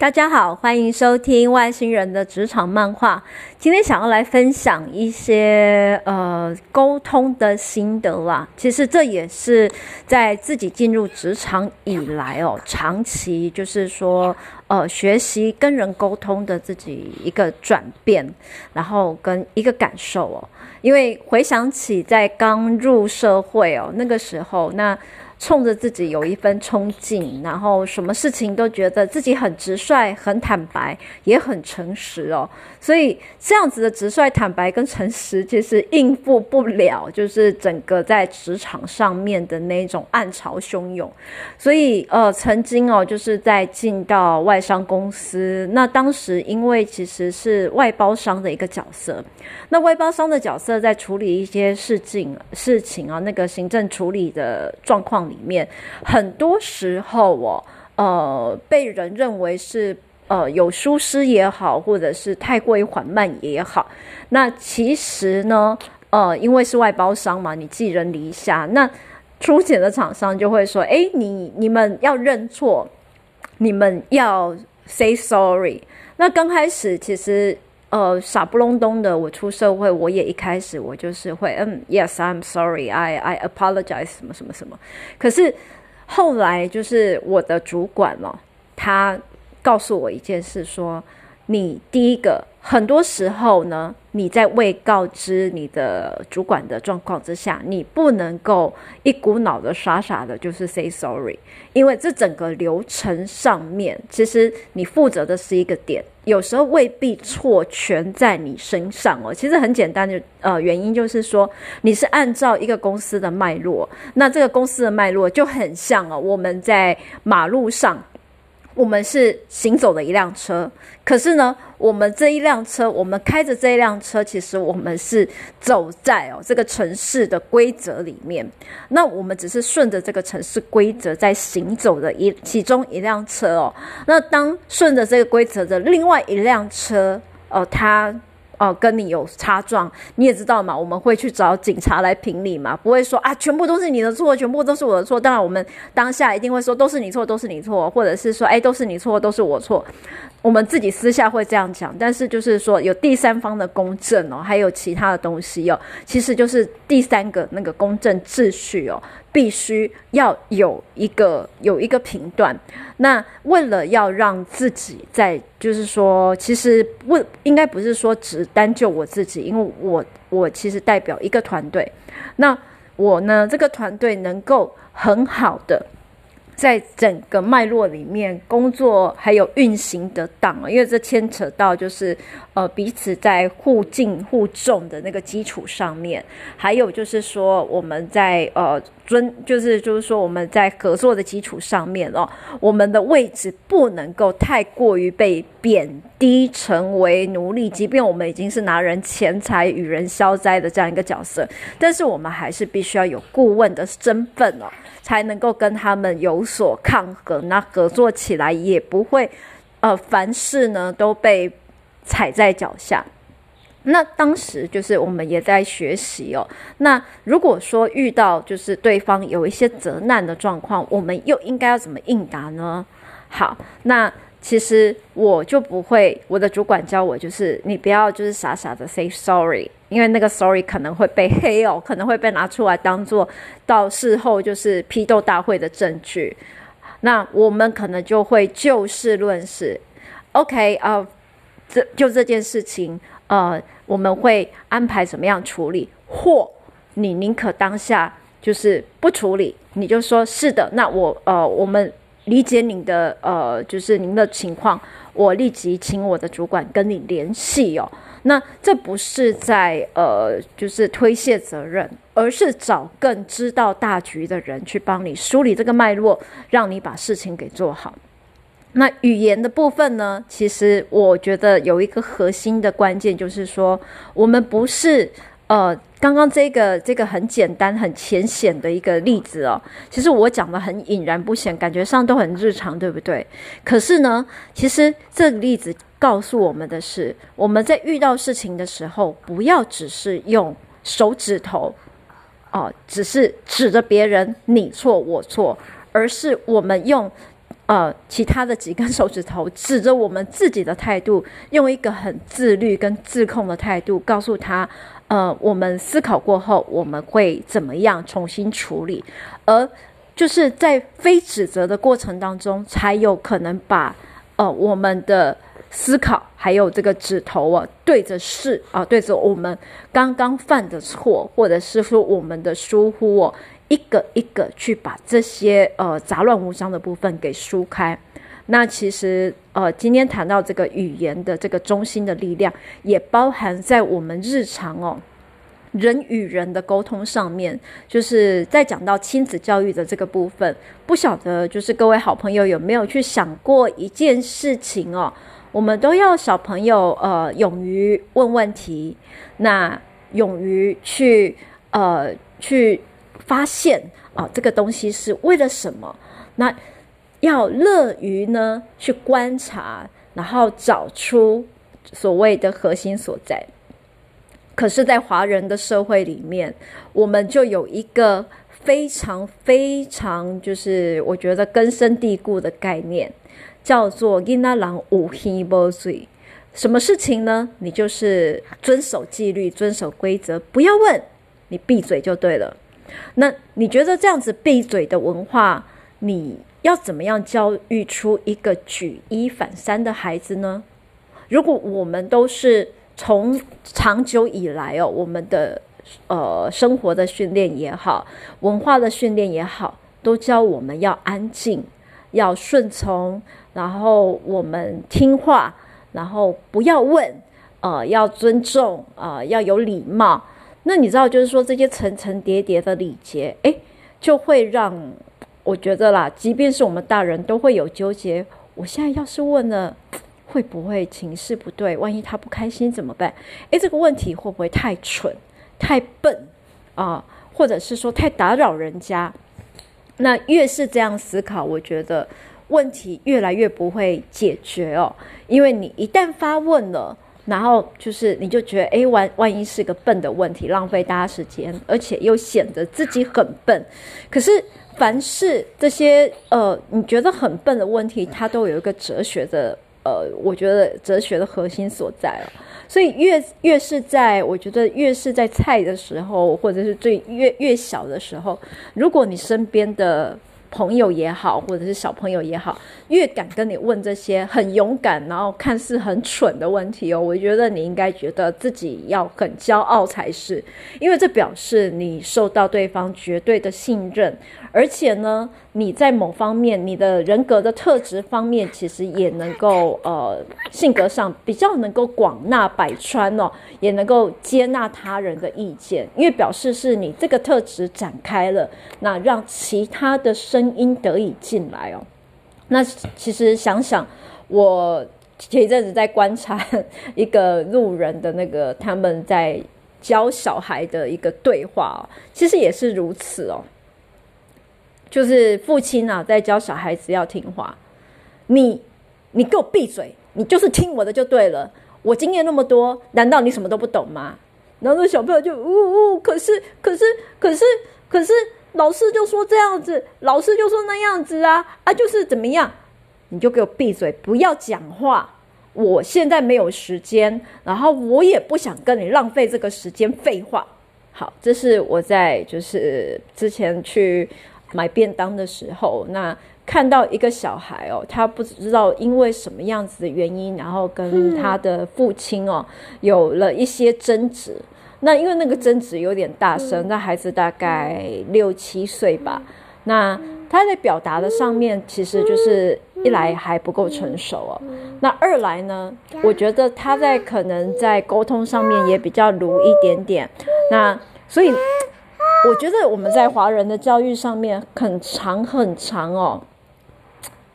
大家好，欢迎收听外星人的职场漫画。今天想要来分享一些呃沟通的心得啦。其实这也是在自己进入职场以来哦，长期就是说呃学习跟人沟通的自己一个转变，然后跟一个感受哦。因为回想起在刚入社会哦那个时候那。冲着自己有一份冲劲，然后什么事情都觉得自己很直率、很坦白，也很诚实哦。所以这样子的直率、坦白跟诚实，其实应付不了，就是整个在职场上面的那种暗潮汹涌。所以呃，曾经哦，就是在进到外商公司，那当时因为其实是外包商的一个角色，那外包商的角色在处理一些事情、事情啊，那个行政处理的状况。里面很多时候哦，呃，被人认为是呃有疏失也好，或者是太过于缓慢也好。那其实呢，呃，因为是外包商嘛，你寄人篱下，那出钱的厂商就会说：“哎，你你们要认错，你们要 say sorry。”那刚开始其实呃傻不隆咚的，我出社会，我也一开始我就是会嗯，yes I'm sorry，I I apologize 什么什么什么。可是后来就是我的主管了，他告诉我一件事，说你第一个。很多时候呢，你在未告知你的主管的状况之下，你不能够一股脑的傻傻的，就是 say sorry，因为这整个流程上面，其实你负责的是一个点，有时候未必错全在你身上哦。其实很简单的，呃，原因就是说，你是按照一个公司的脉络，那这个公司的脉络就很像哦，我们在马路上。我们是行走的一辆车，可是呢，我们这一辆车，我们开着这一辆车，其实我们是走在哦这个城市的规则里面。那我们只是顺着这个城市规则在行走的一其中一辆车哦。那当顺着这个规则的另外一辆车，哦，它。哦，跟你有擦撞，你也知道嘛，我们会去找警察来评理嘛，不会说啊，全部都是你的错，全部都是我的错。当然，我们当下一定会说都是你错，都是你错，或者是说，哎，都是你错，都是我错。我们自己私下会这样讲，但是就是说有第三方的公正哦，还有其他的东西哦，其实就是第三个那个公正秩序哦。必须要有一个有一个评断，那为了要让自己在，就是说，其实不应该不是说只单就我自己，因为我我其实代表一个团队，那我呢这个团队能够很好的。在整个脉络里面工作还有运行得当，因为这牵扯到就是呃彼此在互敬互重的那个基础上面，还有就是说我们在呃尊就是就是说我们在合作的基础上面哦，我们的位置不能够太过于被贬低成为奴隶，即便我们已经是拿人钱财与人消灾的这样一个角色，但是我们还是必须要有顾问的身份哦。才能够跟他们有所抗衡，那合作起来也不会，呃，凡事呢都被踩在脚下。那当时就是我们也在学习哦。那如果说遇到就是对方有一些责难的状况，我们又应该要怎么应答呢？好，那。其实我就不会，我的主管教我就是你不要就是傻傻的 say sorry，因为那个 sorry 可能会被黑哦，可能会被拿出来当做到事后就是批斗大会的证据。那我们可能就会就事论事，OK 啊、这就这件事情，呃，我们会安排怎么样处理，或你宁可当下就是不处理，你就说是的，那我呃我们。理解您的呃，就是您的情况，我立即请我的主管跟你联系哦。那这不是在呃，就是推卸责任，而是找更知道大局的人去帮你梳理这个脉络，让你把事情给做好。那语言的部分呢，其实我觉得有一个核心的关键，就是说我们不是。呃，刚刚这个这个很简单、很浅显的一个例子哦，其实我讲的很隐然不显，感觉上都很日常，对不对？可是呢，其实这个例子告诉我们的是，我们在遇到事情的时候，不要只是用手指头，哦、只是指着别人你错我错，而是我们用呃，其他的几根手指头指着我们自己的态度，用一个很自律跟自控的态度告诉他，呃，我们思考过后，我们会怎么样重新处理，而就是在非指责的过程当中，才有可能把呃我们的思考还有这个指头啊对着事啊，对着我们刚刚犯的错，或者是说我们的疏忽哦。一个一个去把这些呃杂乱无章的部分给疏开。那其实呃，今天谈到这个语言的这个中心的力量，也包含在我们日常哦人与人的沟通上面。就是在讲到亲子教育的这个部分，不晓得就是各位好朋友有没有去想过一件事情哦？我们都要小朋友呃勇于问问题，那勇于去呃去。发现啊，这个东西是为了什么？那要乐于呢去观察，然后找出所谓的核心所在。可是，在华人的社会里面，我们就有一个非常非常，就是我觉得根深蒂固的概念，叫做“囡仔人有耳无嘴”。什么事情呢？你就是遵守纪律，遵守规则，不要问，你闭嘴就对了。那你觉得这样子闭嘴的文化，你要怎么样教育出一个举一反三的孩子呢？如果我们都是从长久以来哦，我们的呃生活的训练也好，文化的训练也好，都教我们要安静，要顺从，然后我们听话，然后不要问，呃，要尊重，呃，要有礼貌。那你知道，就是说这些层层叠叠的礼节，诶，就会让我觉得啦，即便是我们大人都会有纠结。我现在要是问了，会不会情势不对？万一他不开心怎么办？诶，这个问题会不会太蠢、太笨啊？或者是说太打扰人家？那越是这样思考，我觉得问题越来越不会解决哦，因为你一旦发问了。然后就是，你就觉得，哎，万万一是个笨的问题，浪费大家时间，而且又显得自己很笨。可是，凡是这些呃，你觉得很笨的问题，它都有一个哲学的呃，我觉得哲学的核心所在了。所以越越是在，我觉得越是在菜的时候，或者是最越越小的时候，如果你身边的。朋友也好，或者是小朋友也好，越敢跟你问这些很勇敢，然后看似很蠢的问题哦，我觉得你应该觉得自己要很骄傲才是，因为这表示你受到对方绝对的信任。而且呢，你在某方面，你的人格的特质方面，其实也能够呃，性格上比较能够广纳百川哦，也能够接纳他人的意见，因为表示是你这个特质展开了，那让其他的生声音得以进来哦。那其实想想，我前一阵子在观察 一个路人的那个他们在教小孩的一个对话哦，其实也是如此哦。就是父亲啊，在教小孩子要听话。你，你给我闭嘴！你就是听我的就对了。我经验那么多，难道你什么都不懂吗？然后那小朋友就呜呜，可是，可是，可是，可是，老师就说这样子，老师就说那样子啊啊，就是怎么样？你就给我闭嘴，不要讲话。我现在没有时间，然后我也不想跟你浪费这个时间废话。好，这是我在就是之前去。买便当的时候，那看到一个小孩哦，他不知道因为什么样子的原因，然后跟他的父亲哦有了一些争执。那因为那个争执有点大声，那孩子大概六七岁吧。那他在表达的上面，其实就是一来还不够成熟哦，那二来呢，我觉得他在可能在沟通上面也比较鲁一点点。那所以。我觉得我们在华人的教育上面很长很长哦，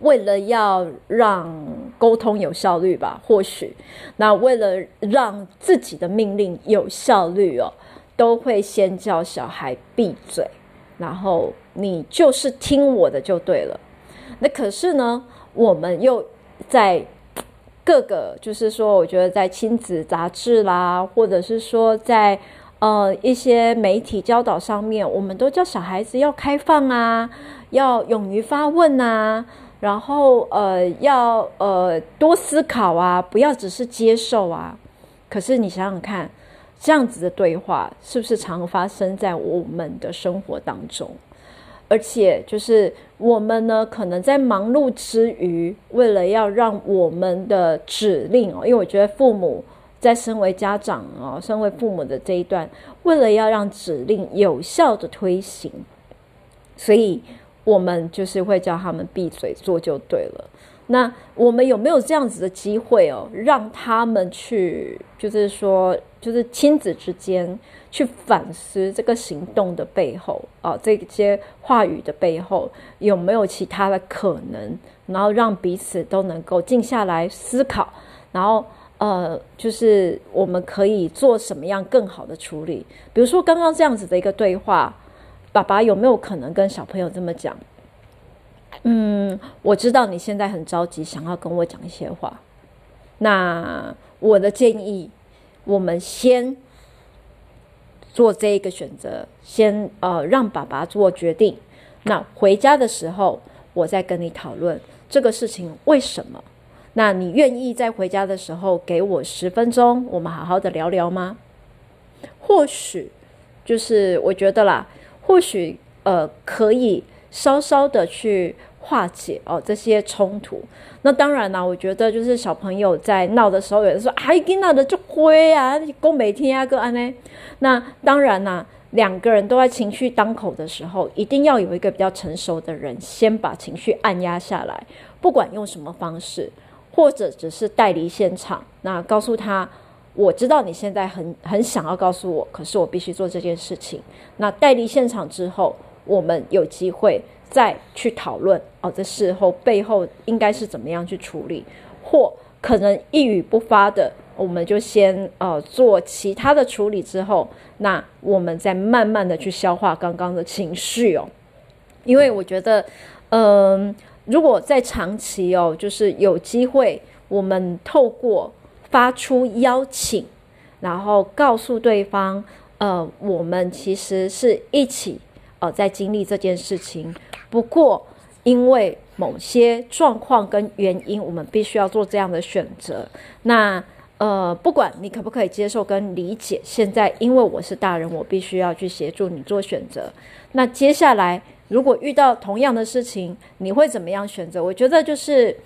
为了要让沟通有效率吧，或许那为了让自己的命令有效率哦，都会先叫小孩闭嘴，然后你就是听我的就对了。那可是呢，我们又在各个，就是说，我觉得在亲子杂志啦，或者是说在。呃，一些媒体教导上面，我们都叫小孩子要开放啊，要勇于发问啊。然后呃要呃多思考啊，不要只是接受啊。可是你想想看，这样子的对话是不是常发生在我们的生活当中？而且就是我们呢，可能在忙碌之余，为了要让我们的指令哦，因为我觉得父母在身为家长哦，身为父母的这一段，为了要让指令有效的推行，所以我们就是会叫他们闭嘴做就对了。那我们有没有这样子的机会哦，让他们去，就是说，就是亲子之间去反思这个行动的背后啊，这些话语的背后有没有其他的可能，然后让彼此都能够静下来思考，然后呃，就是我们可以做什么样更好的处理？比如说刚刚这样子的一个对话，爸爸有没有可能跟小朋友这么讲？嗯，我知道你现在很着急，想要跟我讲一些话。那我的建议，我们先做这一个选择，先呃让爸爸做决定。那回家的时候，我再跟你讨论这个事情为什么。那你愿意在回家的时候给我十分钟，我们好好的聊聊吗？或许就是我觉得啦，或许呃可以。稍稍的去化解哦这些冲突，那当然啦，我觉得就是小朋友在闹的时候，有的时候还跟闹的就灰啊，讲每天啊个安呢。那当然啦，两个人都在情绪当口的时候，一定要有一个比较成熟的人先把情绪按压下来，不管用什么方式，或者只是带离现场，那告诉他，我知道你现在很很想要告诉我，可是我必须做这件事情。那带离现场之后。我们有机会再去讨论哦，这事后背后应该是怎么样去处理，或可能一语不发的，我们就先呃做其他的处理之后，那我们再慢慢的去消化刚刚的情绪哦，因为我觉得，嗯、如果在长期哦，就是有机会，我们透过发出邀请，然后告诉对方，呃，我们其实是一起。呃，在经历这件事情，不过因为某些状况跟原因，我们必须要做这样的选择。那呃，不管你可不可以接受跟理解，现在因为我是大人，我必须要去协助你做选择。那接下来如果遇到同样的事情，你会怎么样选择？我觉得就是，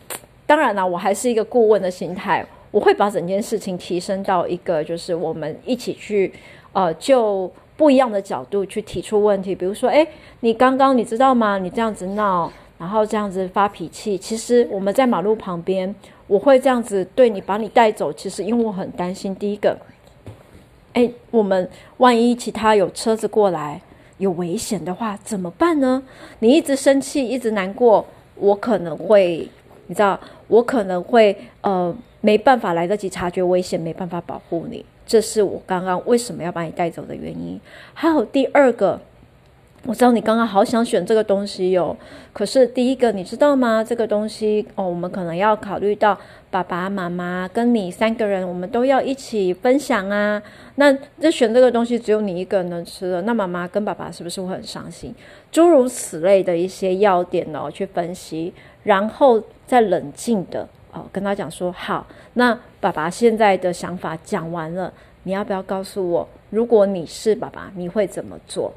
当然了，我还是一个顾问的心态，我会把整件事情提升到一个，就是我们一起去，呃，就。不一样的角度去提出问题，比如说，诶，你刚刚你知道吗？你这样子闹，然后这样子发脾气，其实我们在马路旁边，我会这样子对你，把你带走。其实因为我很担心，第一个，诶，我们万一其他有车子过来，有危险的话怎么办呢？你一直生气，一直难过，我可能会，你知道，我可能会呃没办法来得及察觉危险，没办法保护你。这是我刚刚为什么要把你带走的原因。还有第二个，我知道你刚刚好想选这个东西哟。可是第一个，你知道吗？这个东西哦，我们可能要考虑到爸爸妈妈跟你三个人，我们都要一起分享啊。那这选这个东西只有你一个人能吃了，那妈妈跟爸爸是不是会很伤心？诸如此类的一些要点哦，去分析，然后再冷静的。哦，跟他讲说好，那爸爸现在的想法讲完了，你要不要告诉我，如果你是爸爸，你会怎么做？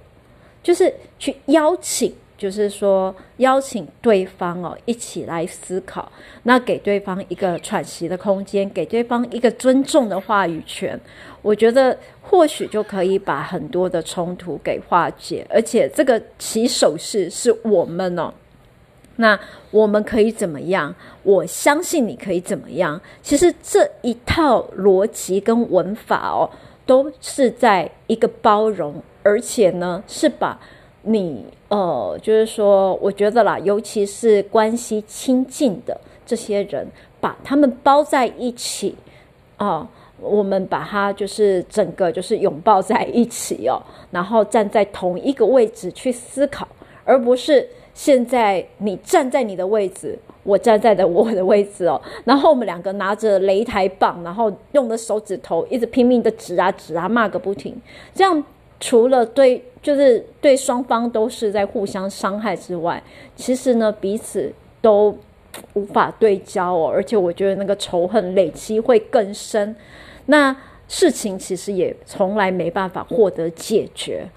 就是去邀请，就是说邀请对方哦一起来思考，那给对方一个喘息的空间，给对方一个尊重的话语权，我觉得或许就可以把很多的冲突给化解，而且这个起手式是我们哦。那我们可以怎么样？我相信你可以怎么样？其实这一套逻辑跟文法哦，都是在一个包容，而且呢，是把你呃，就是说，我觉得啦，尤其是关系亲近的这些人，把他们包在一起啊，我们把它就是整个就是拥抱在一起哦，然后站在同一个位置去思考，而不是。现在你站在你的位置，我站在的我的位置哦，然后我们两个拿着擂台棒，然后用的手指头一直拼命的指啊指啊骂个不停，这样除了对就是对双方都是在互相伤害之外，其实呢彼此都无法对焦哦，而且我觉得那个仇恨累积会更深，那事情其实也从来没办法获得解决。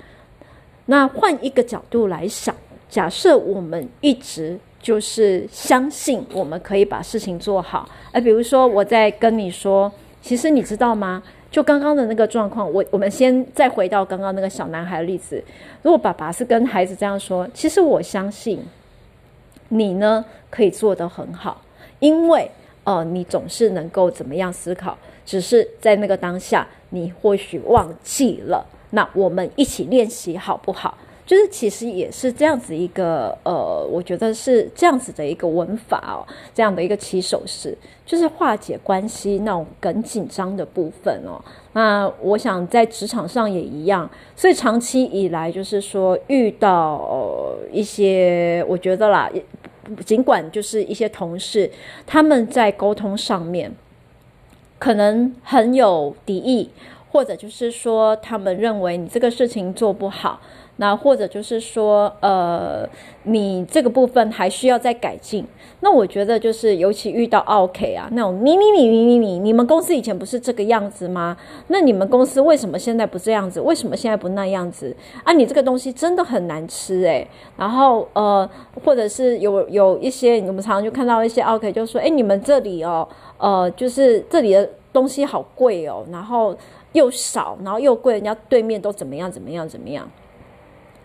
那换一个角度来想，假设我们一直就是相信我们可以把事情做好，哎，比如说我在跟你说，其实你知道吗？就刚刚的那个状况，我我们先再回到刚刚那个小男孩的例子。如果爸爸是跟孩子这样说，其实我相信你呢可以做得很好，因为呃你总是能够怎么样思考，只是在那个当下你或许忘记了。那我们一起练习好不好？就是其实也是这样子一个呃，我觉得是这样子的一个文法哦，这样的一个起手式，就是化解关系那种更紧张的部分哦。那我想在职场上也一样，所以长期以来就是说遇到一些，我觉得啦，尽管就是一些同事他们在沟通上面可能很有敌意，或者就是说他们认为你这个事情做不好。那或者就是说，呃，你这个部分还需要再改进。那我觉得就是，尤其遇到 OK 啊，那种你你你你你你，你们公司以前不是这个样子吗？那你们公司为什么现在不这样子？为什么现在不那样子？啊，你这个东西真的很难吃诶、然后呃，或者是有有一些，我们常常就看到一些 OK 就说，哎，你们这里哦，呃，就是这里的东西好贵哦，然后又少，然后又贵，人家对面都怎么样怎么样怎么样。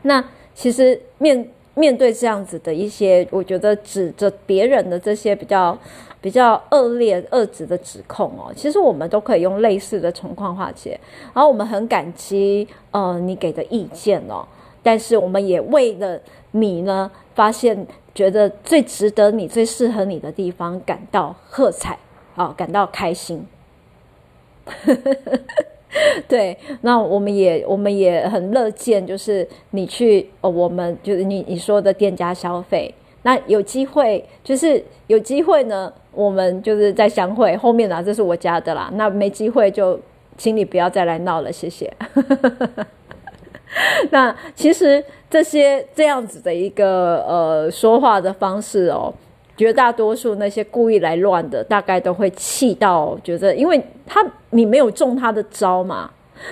那其实面面对这样子的一些，我觉得指着别人的这些比较比较恶劣恶质的指控哦，其实我们都可以用类似的情况化解。然后我们很感激呃你给的意见哦，但是我们也为了你呢，发现觉得最值得你、最适合你的地方感到喝彩啊、感到开心。对，那我们也我们也很乐见，就是你去，哦，我们就是你你说的店家消费，那有机会就是有机会呢，我们就是再相会。后面呢，这是我家的啦，那没机会就请你不要再来闹了，谢谢。那其实这些这样子的一个呃说话的方式哦。绝大多数那些故意来乱的，大概都会气到觉得，因为他你没有中他的招嘛，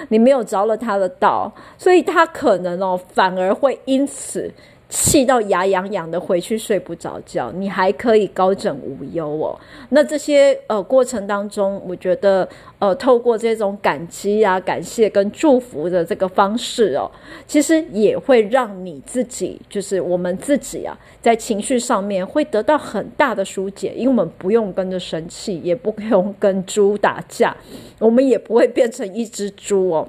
你没有着了他的道，所以他可能哦，反而会因此。气到牙痒痒的回去睡不着觉，你还可以高枕无忧哦。那这些呃过程当中，我觉得呃透过这种感激啊、感谢跟祝福的这个方式哦，其实也会让你自己，就是我们自己啊，在情绪上面会得到很大的疏解，因为我们不用跟着生气，也不用跟猪打架，我们也不会变成一只猪哦。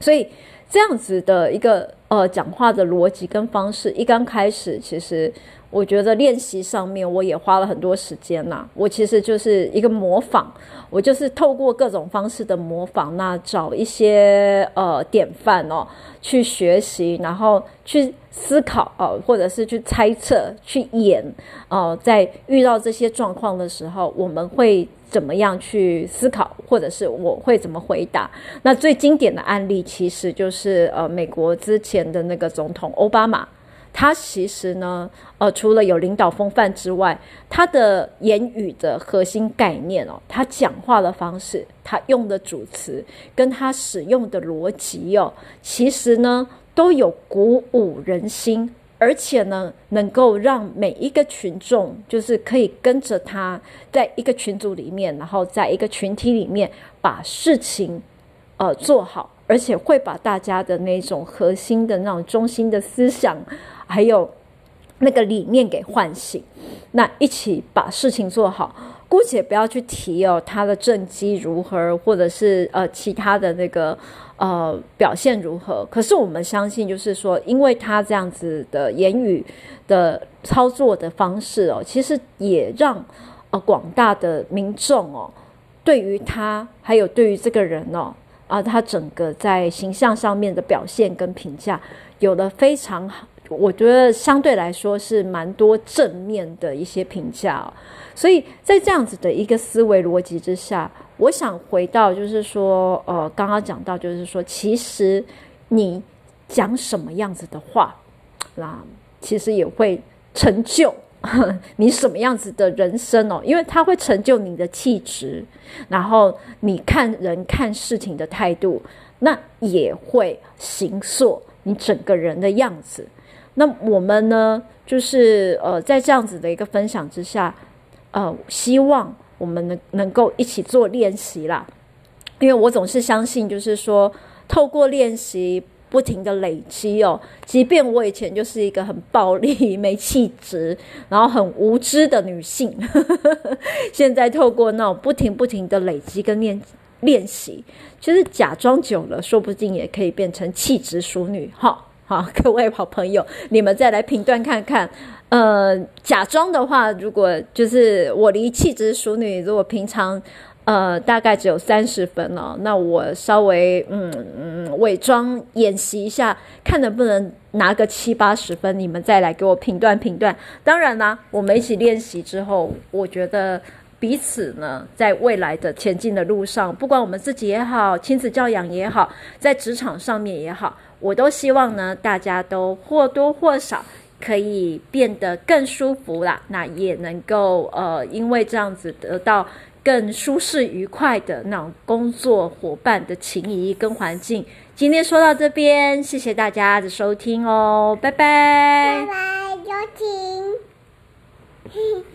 所以这样子的一个。呃，讲话的逻辑跟方式，一刚开始，其实我觉得练习上面我也花了很多时间呐。我其实就是一个模仿，我就是透过各种方式的模仿，那找一些呃典范哦，去学习，然后去思考哦，或者是去猜测、去演哦，在遇到这些状况的时候，我们会。怎么样去思考，或者是我会怎么回答？那最经典的案例其实就是呃，美国之前的那个总统奥巴马，他其实呢，呃，除了有领导风范之外，他的言语的核心概念哦，他讲话的方式，他用的主词，跟他使用的逻辑哦，其实呢，都有鼓舞人心。而且呢，能够让每一个群众，就是可以跟着他，在一个群组里面，然后在一个群体里面把事情，呃，做好，而且会把大家的那种核心的那种中心的思想，还有那个理念给唤醒，那一起把事情做好。姑且不要去提哦，他的政绩如何，或者是呃其他的那个。呃，表现如何？可是我们相信，就是说，因为他这样子的言语的操作的方式哦，其实也让呃广大的民众哦，对于他还有对于这个人哦，啊，他整个在形象上面的表现跟评价，有了非常好，我觉得相对来说是蛮多正面的一些评价哦。所以在这样子的一个思维逻辑之下。我想回到，就是说，呃，刚刚讲到，就是说，其实你讲什么样子的话，那其实也会成就 你什么样子的人生哦，因为它会成就你的气质，然后你看人看事情的态度，那也会形塑你整个人的样子。那我们呢，就是呃，在这样子的一个分享之下，呃，希望我们能能够一起做练习啦，因为我总是相信，就是说透过练习。不停的累积哦，即便我以前就是一个很暴力、没气质，然后很无知的女性，呵呵，现在透过那种不停不停的累积跟练练习，其实假装久了，说不定也可以变成气质淑女。好，好，各位好朋友，你们再来评断看看。呃，假装的话，如果就是我离气质淑女，如果平常。呃，大概只有三十分了。那我稍微嗯嗯伪装演习一下，看能不能拿个七八十分，你们再来给我评断评断。当然啦，我们一起练习之后，我觉得彼此呢，在未来的前进的路上，不管我们自己也好，亲子教养也好，在职场上面也好，我都希望呢，大家都或多或少可以变得更舒服啦。那也能够呃，因为这样子得到。更舒适愉快的那种工作伙伴的情谊跟环境。今天说到这边，谢谢大家的收听哦，拜拜。拜拜，有请。